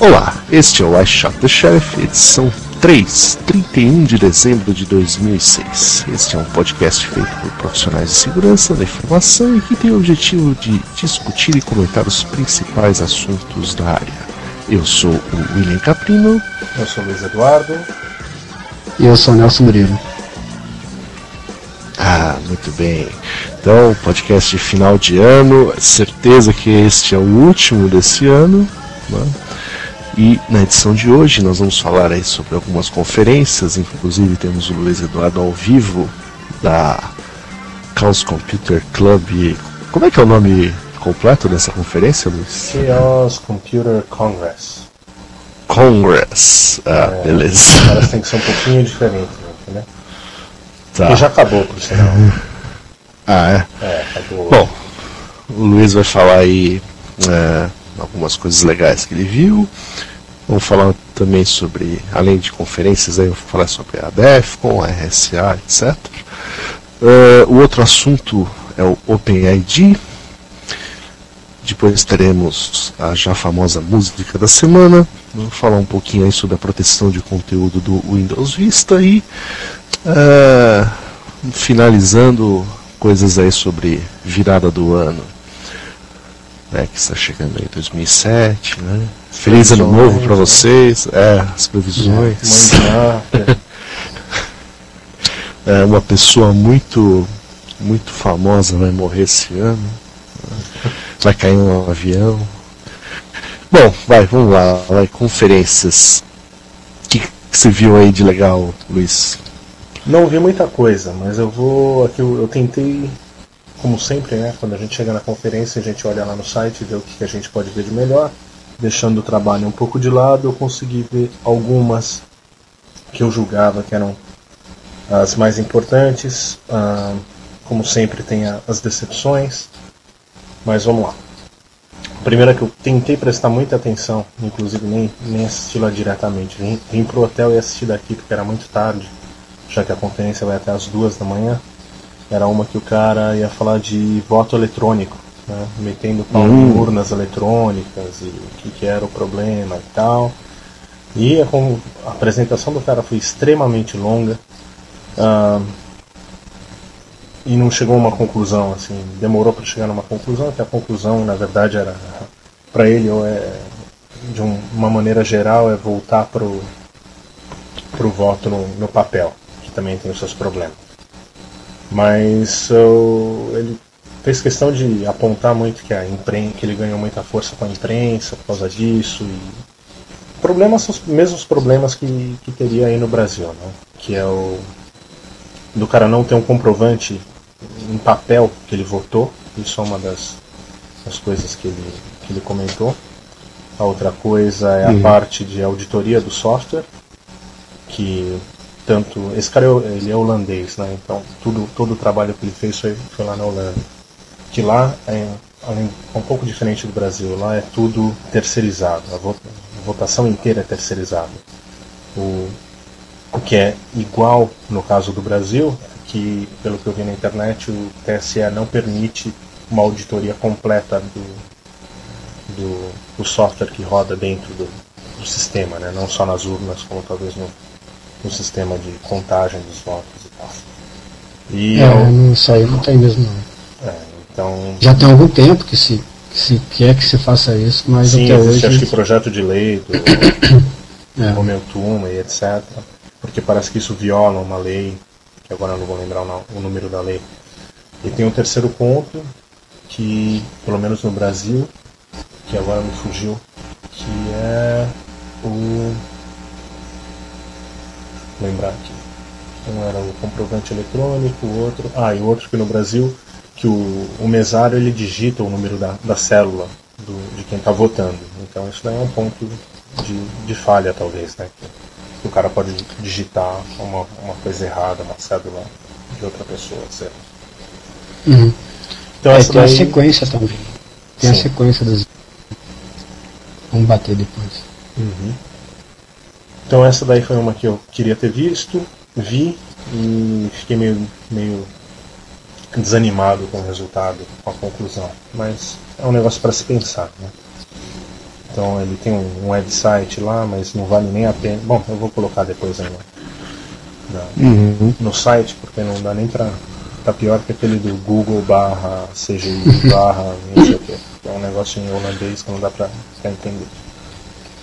Olá, este é o I Shot the Sheriff, edição 3, 31 de dezembro de 2006. Este é um podcast feito por profissionais de segurança da informação e que tem o objetivo de discutir e comentar os principais assuntos da área. Eu sou o William Caprino. Eu sou o Luiz Eduardo. E eu sou o Nelson Murilo. Ah, muito bem. Então, podcast de final de ano, certeza que este é o último desse ano. Né? E na edição de hoje nós vamos falar aí sobre algumas conferências, inclusive temos o Luiz Eduardo ao vivo da Chaos Computer Club. Como é que é o nome completo dessa conferência, Luiz? Chaos Computer Congress. Congress. Ah, é, beleza. Elas têm que ser um pouquinho diferentes, né? Tá. E já acabou, por sinal. Ah, é? É, acabou. Bom, o Luiz vai falar aí é, algumas coisas legais que ele viu. Vamos falar também sobre, além de conferências, aí vou falar sobre a DEFCON, a RSA, etc. Uh, o outro assunto é o OpenID. Depois teremos a já famosa música da semana. Vou falar um pouquinho aí sobre a proteção de conteúdo do Windows Vista e uh, finalizando coisas aí sobre virada do ano né, que está chegando aí 2007, né? Feliz ano novo para vocês, é, as previsões. é, uma pessoa muito muito famosa vai morrer esse ano. Vai cair um avião. Bom, vai, vamos lá, vai, conferências. O que, que você viu aí de legal, Luiz? Não vi muita coisa, mas eu vou. Aqui eu, eu tentei como sempre, né, quando a gente chega na conferência, a gente olha lá no site e vê o que a gente pode ver de melhor. Deixando o trabalho um pouco de lado, eu consegui ver algumas que eu julgava que eram as mais importantes. Ah, como sempre, tem as decepções. Mas vamos lá. A primeira que eu tentei prestar muita atenção, inclusive nem, nem assisti lá diretamente. Vim, vim pro hotel e assisti daqui porque era muito tarde, já que a conferência vai até as duas da manhã. Era uma que o cara ia falar de voto eletrônico, né? metendo pau em hum. urnas eletrônicas e o que, que, era o problema e tal. E a, a, apresentação do cara foi extremamente longa uh, e não chegou a uma conclusão. Assim, demorou para chegar numa conclusão, que a conclusão, na verdade, era para ele, é, de um, uma maneira geral, é voltar pro, pro voto no, no papel, que também tem os seus problemas. Mas uh, ele fez questão de apontar muito que a imprensa, que ele ganhou muita força com a imprensa por causa disso e problemas são os mesmos problemas que, que teria aí no Brasil, né? Que é o do cara não ter um comprovante em papel que ele votou. Isso é uma das, das coisas que ele, que ele comentou. A outra coisa é a uhum. parte de auditoria do software, que tanto esse cara é ele é holandês, né? Então tudo todo o trabalho que ele fez foi, foi lá na Holanda. Que lá é é um pouco diferente do Brasil. Lá é tudo terceirizado. A, a votação inteira é terceirizada. O, o que é igual no caso do Brasil, é que pelo que eu vi na internet o TSE não permite uma auditoria completa do, do, do software que roda dentro do, do sistema, né? não só nas urnas, como talvez no, no sistema de contagem dos votos e tal. E é, eu, isso aí não tem mesmo não. É, então... Já tem algum tempo que se, que se quer que se faça isso, mas Sim, até existe, hoje... acho que projeto de lei do é. Romeu Tuma e etc. Porque parece que isso viola uma lei, que agora eu não vou lembrar o número da lei. E tem um terceiro ponto, que pelo menos no Brasil, que agora me fugiu, que é o lembrar aqui. Um era o comprovante eletrônico, o outro. Ah, e o outro que no Brasil, que o, o mesário ele digita o número da, da célula do, de quem está votando. Então isso daí é um ponto de, de falha, talvez, né? Que, o cara pode digitar uma, uma coisa errada, uma cédula de outra pessoa, etc. Uhum. Então, é, tem daí... a sequência também. Tem Sim. a sequência das. Vamos bater depois. Uhum. Então essa daí foi uma que eu queria ter visto, vi e fiquei meio, meio desanimado com o resultado, com a conclusão. Mas é um negócio para se pensar. Né? Então ele tem um, website lá, mas não vale nem a pena. Bom, eu vou colocar depois aí no, uhum. no site, porque não dá nem pra. Tá pior que aquele do Google barra CGI barra não sei o que. É um negócio em holandês que não dá pra, pra entender.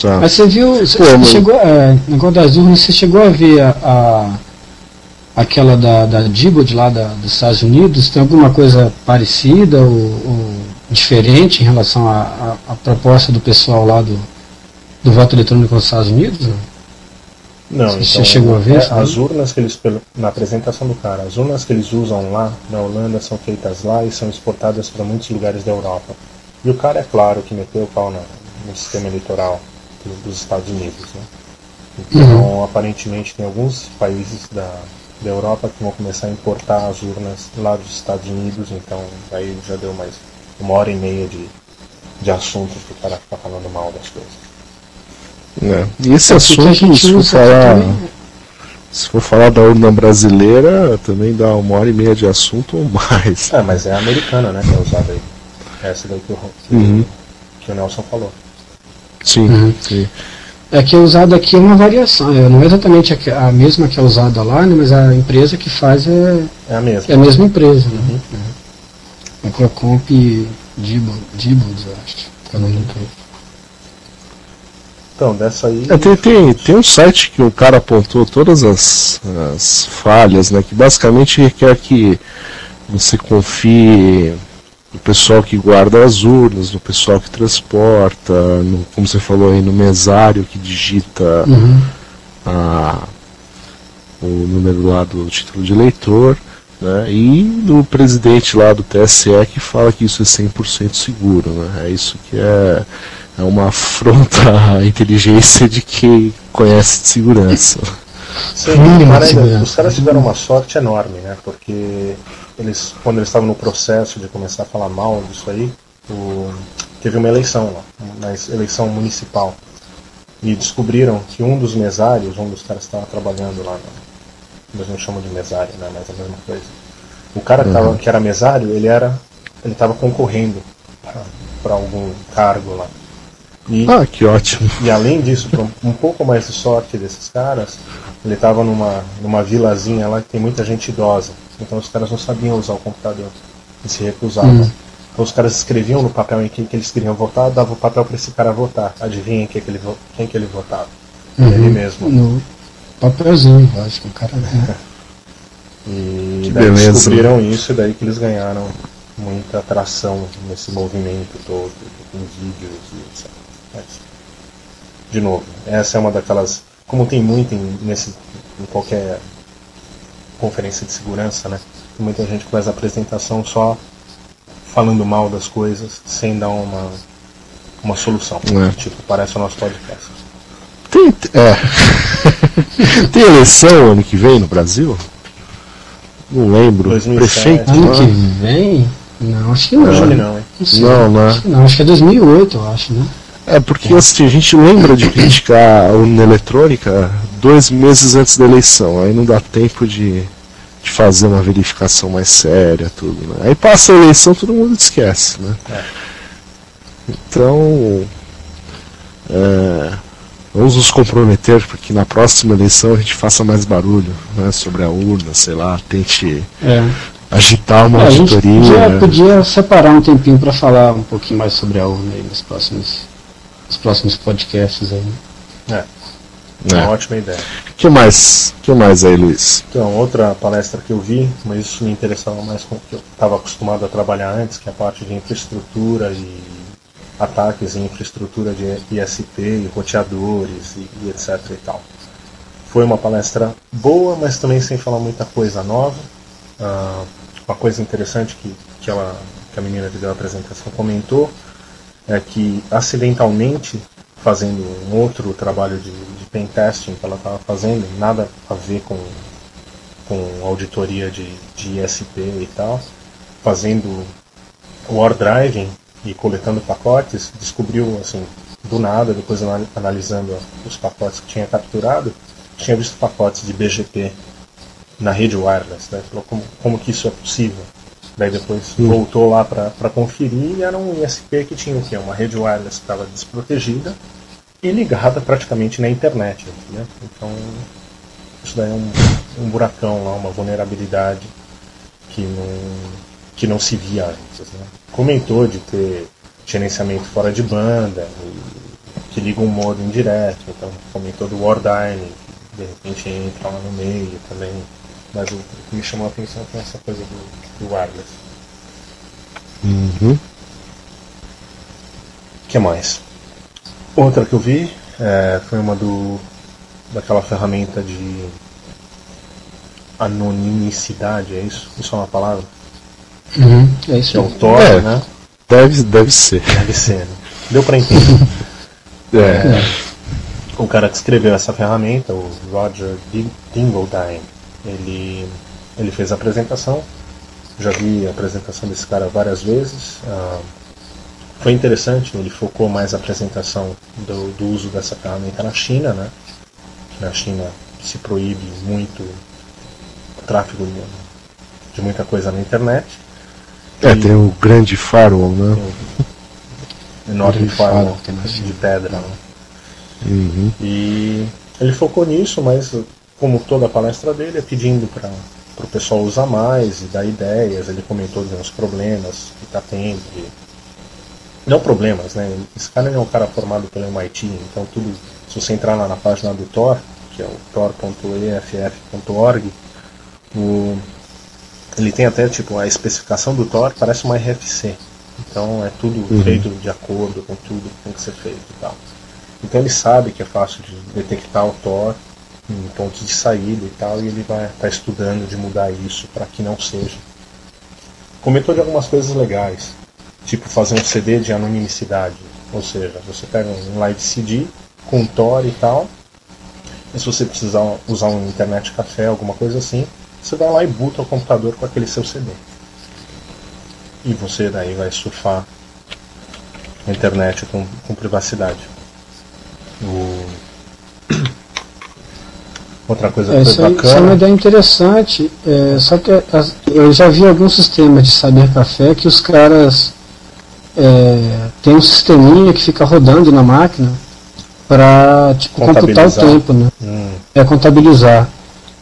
Tá. Mas você viu, você, chegou, é, no das urnas, você chegou a ver a, a aquela da, da Dibbot lá da, dos Estados Unidos? Tem alguma coisa parecida ou, ou diferente em relação à proposta do pessoal lá do, do voto eletrônico nos Estados Unidos? Não, Você então, chegou a ver? É, as urnas que eles, na apresentação do cara, as urnas que eles usam lá na Holanda são feitas lá e são exportadas para muitos lugares da Europa. E o cara, é claro, que meteu o pau no, no sistema eleitoral dos Estados Unidos. Né? Então, uhum. aparentemente, tem alguns países da, da Europa que vão começar a importar as urnas lá dos Estados Unidos, então aí já deu mais uma hora e meia de, de assunto para o cara ficar falando mal das coisas. É. E esse é assunto, se for, falar, se for falar da urna brasileira, também dá uma hora e meia de assunto ou mais. É, mas é a americana, né, que é usada aí. Essa daí que o, que, uhum. que o Nelson falou. Sim, uhum. sim. É que é usada aqui é uma variação, é, não é exatamente a, a, mesma que é usada lá, né, mas a empresa que faz é, é a mesma. É a mesma empresa. Né? Uhum. É. é Procomp Dibbles, eu acho. É o nome empresa. Então, dessa aí. É, tem, tem, tem um site que o cara apontou todas as, as falhas, né? Que basicamente requer que você confie no pessoal que guarda as urnas, no pessoal que transporta, no, como você falou aí, no mesário que digita uhum. a, o número lá do título de eleitor, né? E no presidente lá do TSE que fala que isso é 100% seguro, né? É isso que é é uma afronta à inteligência de quem conhece de segurança. Sim, segurança. os caras tiveram uma sorte enorme, né? Porque eles, quando eles estavam no processo de começar a falar mal disso aí, o, teve uma eleição lá, uma eleição municipal. E descobriram que um dos mesários, um dos caras que estava trabalhando lá, eles não chamam de mesário, né? Mas é a mesma coisa. O cara que, tava, uhum. que era mesário, ele era. ele estava concorrendo para algum cargo lá. E, ah, que ótimo. E além disso, um pouco mais de sorte desses caras, ele estava numa, numa vilazinha lá que tem muita gente idosa. Então os caras não sabiam usar o computador e se recusavam. Hum. Então os caras escreviam no papel em quem que eles queriam votar, davam o papel para esse cara votar. Adivinha quem que ele, quem que ele votava? Uhum. Ele mesmo. No papelzinho, acho que o cara. e que daí beleza. descobriram isso e daí que eles ganharam muita atração nesse movimento todo, com vídeos e etc. Mas, de novo, essa é uma daquelas. Como tem muito em, nesse, em qualquer conferência de segurança, né? Tem muita gente que faz a apresentação só falando mal das coisas, sem dar uma, uma solução. É. Tipo, parece o nosso podcast. Tem, é. tem eleição ano que vem no Brasil? Não lembro. 2007. Prefeito. Ano que vem? Não, acho que não. Acho que não, hein? Não, não, né? Acho que não, acho que é 2008, eu acho, né? É, porque assim, a gente lembra de criticar a urna eletrônica dois meses antes da eleição, aí não dá tempo de, de fazer uma verificação mais séria, tudo, né? Aí passa a eleição, todo mundo esquece, né? É. Então, é, vamos nos comprometer para que na próxima eleição a gente faça mais barulho né, sobre a urna, sei lá, tente é. agitar uma é, auditoria. A gente podia, podia separar um tempinho para falar um pouquinho mais sobre a urna aí nos próximos os próximos podcasts aí. É. É uma ótima ideia. O que mais? que mais aí, Luiz? Então, outra palestra que eu vi, mas isso me interessava mais com o que eu estava acostumado a trabalhar antes, que é a parte de infraestrutura e ataques em infraestrutura de ISP e roteadores e, e etc e tal. Foi uma palestra boa, mas também sem falar muita coisa nova. Uh, uma coisa interessante que, que, ela, que a menina que deu a apresentação comentou é que acidentalmente, fazendo um outro trabalho de, de pen testing que ela estava fazendo, nada a ver com, com auditoria de, de ISP e tal, fazendo war driving e coletando pacotes, descobriu assim do nada, depois analisando os pacotes que tinha capturado, tinha visto pacotes de BGP na rede wireless, né? Falou como, como que isso é possível. Daí depois hum. voltou lá para conferir e era um ISP que tinha o quê? Uma rede wireless que estava desprotegida e ligada praticamente na internet. Né? Então isso daí é um, um buracão lá, uma vulnerabilidade que não, que não se via antes. Né? Comentou de ter gerenciamento fora de banda, que liga um modo indireto, então comentou do Wardyne, que de repente entra lá no meio também. Mas o que me chamou a atenção foi essa coisa do, do wireless. Uhum. O que mais? Outra que eu vi é, foi uma do daquela ferramenta de anonimicidade, é isso? Isso é uma palavra? Uhum, é isso. Que é o Tor, é, né? Deve, deve ser. Deve ser, né? Deu para entender. é. é. O cara que escreveu essa ferramenta, o Roger Dingledine, ele, ele fez a apresentação. Já vi a apresentação desse cara várias vezes. Uh, foi interessante, ele focou mais a apresentação do, do uso dessa ferramenta na China, né? Na China se proíbe muito o tráfego de, muita coisa na internet. É, e tem o grande firewall, né? O enorme firewall de pedra. Né? Uhum. E ele focou nisso, mas como toda a palestra dele, é pedindo para o pessoal usar mais e dar ideias. Ele comentou de uns problemas que está tendo. De... Não problemas, né? Esse cara é um cara formado pelo MIT, então tudo. Se você entrar lá na página do Tor, que é o tor.eff.org, o ele tem até tipo a especificação do Tor parece uma RFC. Então é tudo uhum. feito de acordo com tudo que tem que ser feito e tal. Então ele sabe que é fácil de detectar o Tor em pontos de saída e tal, e ele vai estar tá estudando de mudar isso para que não seja. Comentou de algumas coisas legais, tipo fazer um CD de anonimicidade, ou seja, você pega um live CD com Tor e tal, e se você precisar usar um internet café, alguma coisa assim, você vai lá e boota o computador com aquele seu CD. E você daí vai surfar na internet com, com privacidade. O... Outra coisa é, isso, bacana. Isso é uma ideia interessante. É, só que as, eu já vi alguns sistemas de saber café que os caras é, tem um sisteminha que fica rodando na máquina para tipo, computar o tempo, né? Hum. É contabilizar.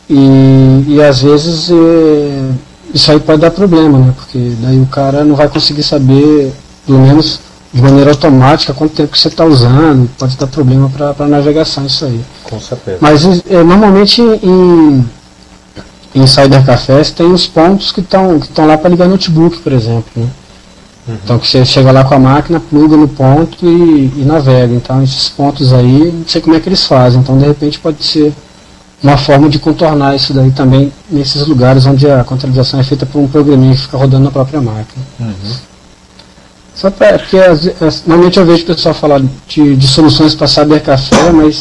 E, e às vezes é, isso aí pode dar problema, né? Porque daí o cara não vai conseguir saber, pelo menos de maneira automática, quanto tempo que você está usando, pode dar problema para a navegação isso aí. Com certeza. Mas é, normalmente em, em cybercafés tem os pontos que estão que lá para ligar notebook, por exemplo. Né? Uhum. Então que você chega lá com a máquina, pluga no ponto e, e navega. Então esses pontos aí, não sei como é que eles fazem. Então de repente pode ser uma forma de contornar isso daí também nesses lugares onde a contabilização é feita por um programinha que fica rodando na própria máquina. Uhum. Só para porque as, as, normalmente eu vejo o pessoal falar de, de soluções para saber café, mas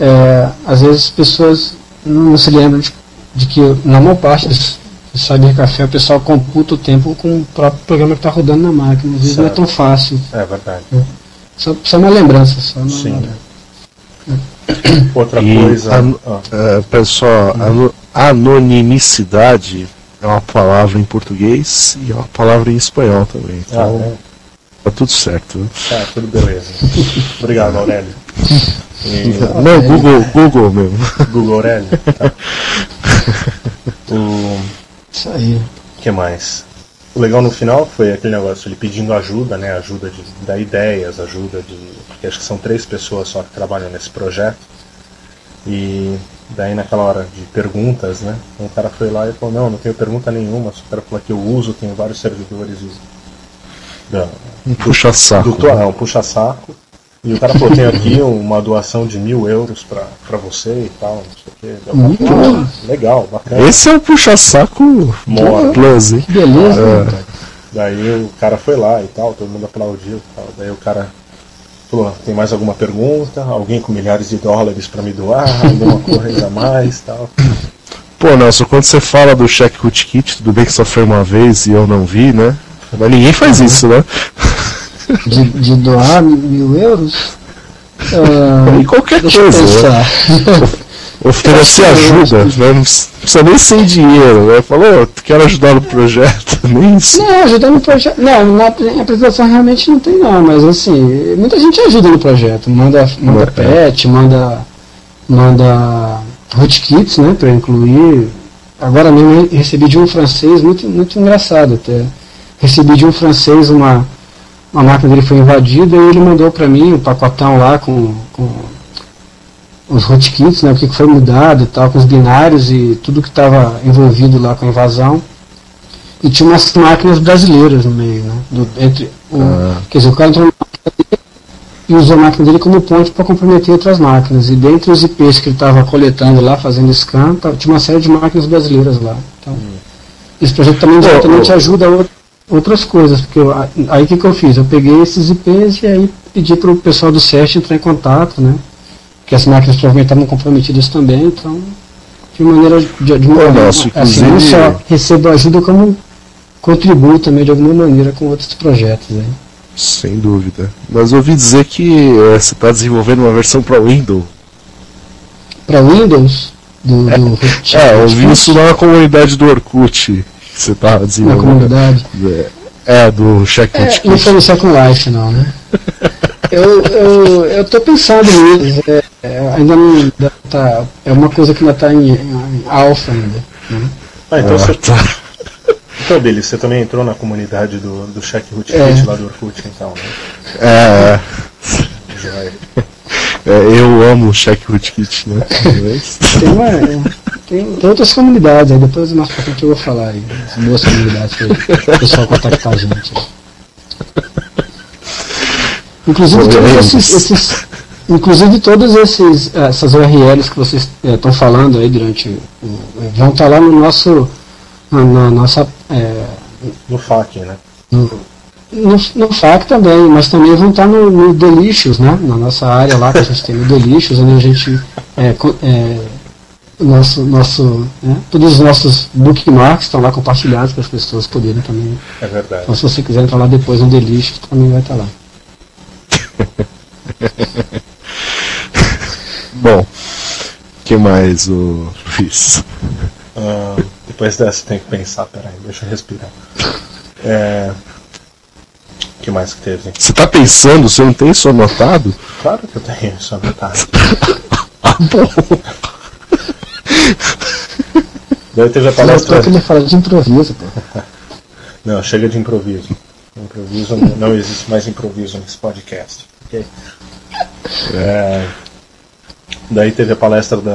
é, às vezes as pessoas não se lembram de, de que na maior parte dos saber café o pessoal computa o tempo com o próprio programa que está rodando na máquina. Às vezes certo. não é tão fácil. É verdade. É. Só, só uma lembrança. Só uma Sim. Lembrança. Outra e coisa. An uh, pessoal, hum. anonimicidade é uma palavra em português e é uma palavra em espanhol também. Ah, então, ah, é. tá tudo certo. Tá, tudo beleza. Obrigado, Aurélio. E... Não, Google, Google mesmo. Google Aurélio. Tá. O... Isso aí. O que mais? O legal no final foi aquele negócio, ele pedindo ajuda, né? Ajuda de dar ideias, ajuda de. Porque acho que são três pessoas só que trabalham nesse projeto. E daí naquela hora de perguntas, né? Um cara foi lá e falou, não, não tenho pergunta nenhuma, só quero falar que eu uso, tenho vários servidores e. um puxa-saco. Do, do, um puxa-saco. E o cara falou, tem aqui uma doação de mil euros pra, pra você e tal, não sei o quê. Ah, legal, bacana. Esse é o puxa-saco Plus, hein? Beleza. É. Daí o cara foi lá e tal, todo mundo aplaudiu e tal. Daí o cara falou, tem mais alguma pergunta? Alguém com milhares de dólares pra me doar? Alguma coisa a mais e tal. Pô, Nelson, quando você fala do cheque Kit, tudo bem que só foi uma vez e eu não vi, né? Mas ninguém faz uhum. isso, né? de, de doar mil euros? Uh, e qualquer coisa. Né? Oferecer ajuda, né? precisa nem sem dinheiro, né? Falou, quero ajudar no projeto, nem isso. Não, ajudar no projeto. Não, na apresentação realmente não tem não, mas assim, muita gente ajuda no projeto. Manda, manda é. pet, manda. manda rootkits, né? Pra incluir. Agora mesmo recebi de um francês, muito, muito engraçado até. Recebi de um francês uma. Uma máquina dele foi invadida e ele mandou para mim um pacotão lá com, com os rootkits, né, o que foi mudado e tal, com os binários e tudo que estava envolvido lá com a invasão. E tinha umas máquinas brasileiras no meio, né? Do, entre o, ah. Quer dizer, o cara entrou na máquina dele e usou a máquina dele como ponte para comprometer outras máquinas. E dentre os IPs que ele estava coletando lá, fazendo scan, tá, tinha uma série de máquinas brasileiras lá. Então, hum. esse projeto também diretamente oh, oh. ajuda outras coisas, porque eu, aí o que, que eu fiz? Eu peguei esses IPs e aí pedi para o pessoal do SEST entrar em contato, né? Que as máquinas provavelmente estavam comprometidas também, então de maneira de, de uma maneira, assim, não só recebo ajuda como contribuo também de alguma maneira com outros projetos. Né? Sem dúvida. Mas ouvi dizer que é, você está desenvolvendo uma versão para Windows. Para Windows? Do, é, do é, eu vi isso na comunidade do Orkut que você está desenvolvendo. Na comunidade? É, é do Checkpoint. É, não foi no Second Life não, né? eu, eu, eu tô pensando nisso. É, é, ainda não tá. É uma coisa que ainda está em, em alfa ainda. Né? Ah, então ah, você. Tá. Então, Billy, você também entrou na comunidade do, do Check Rootkit é. lá do Orkut, então, né? É. é eu amo o Check Rootkit, né? tem, uma, tem, tem, outras comunidades, aí depois mais pra frente eu vou falar aí. As duas comunidades para o pessoal contactar a gente. Inclusive todos esses, esses, inclusive todas esses, essas URLs que vocês estão é, falando aí durante o, vão estar tá lá no nosso na, na nossa é, no FAQ, né? No, no, no, FAQ também, mas também vão estar tá no, no Delicious, né? Na nossa área lá que a gente tem no Delicious, onde a gente é, é, nosso, nosso, né? todos os nossos bookmarks estão lá compartilhados para as pessoas poderem também. É verdade. Então, se você quiser entrar lá depois no Delicious, também vai estar tá lá. Bom, o que mais o Luiz? Uh, depois dessa tem que pensar, peraí, deixa eu respirar. É... O que mais que teve? Você tá pensando? Você não tem isso anotado? Claro que eu tenho isso anotado. ah, bom. Daí teve a palestra. Não, que ele fala de improviso, pô. Não, chega de improviso. Improviso não existe mais improviso nesse podcast. É, daí teve a palestra da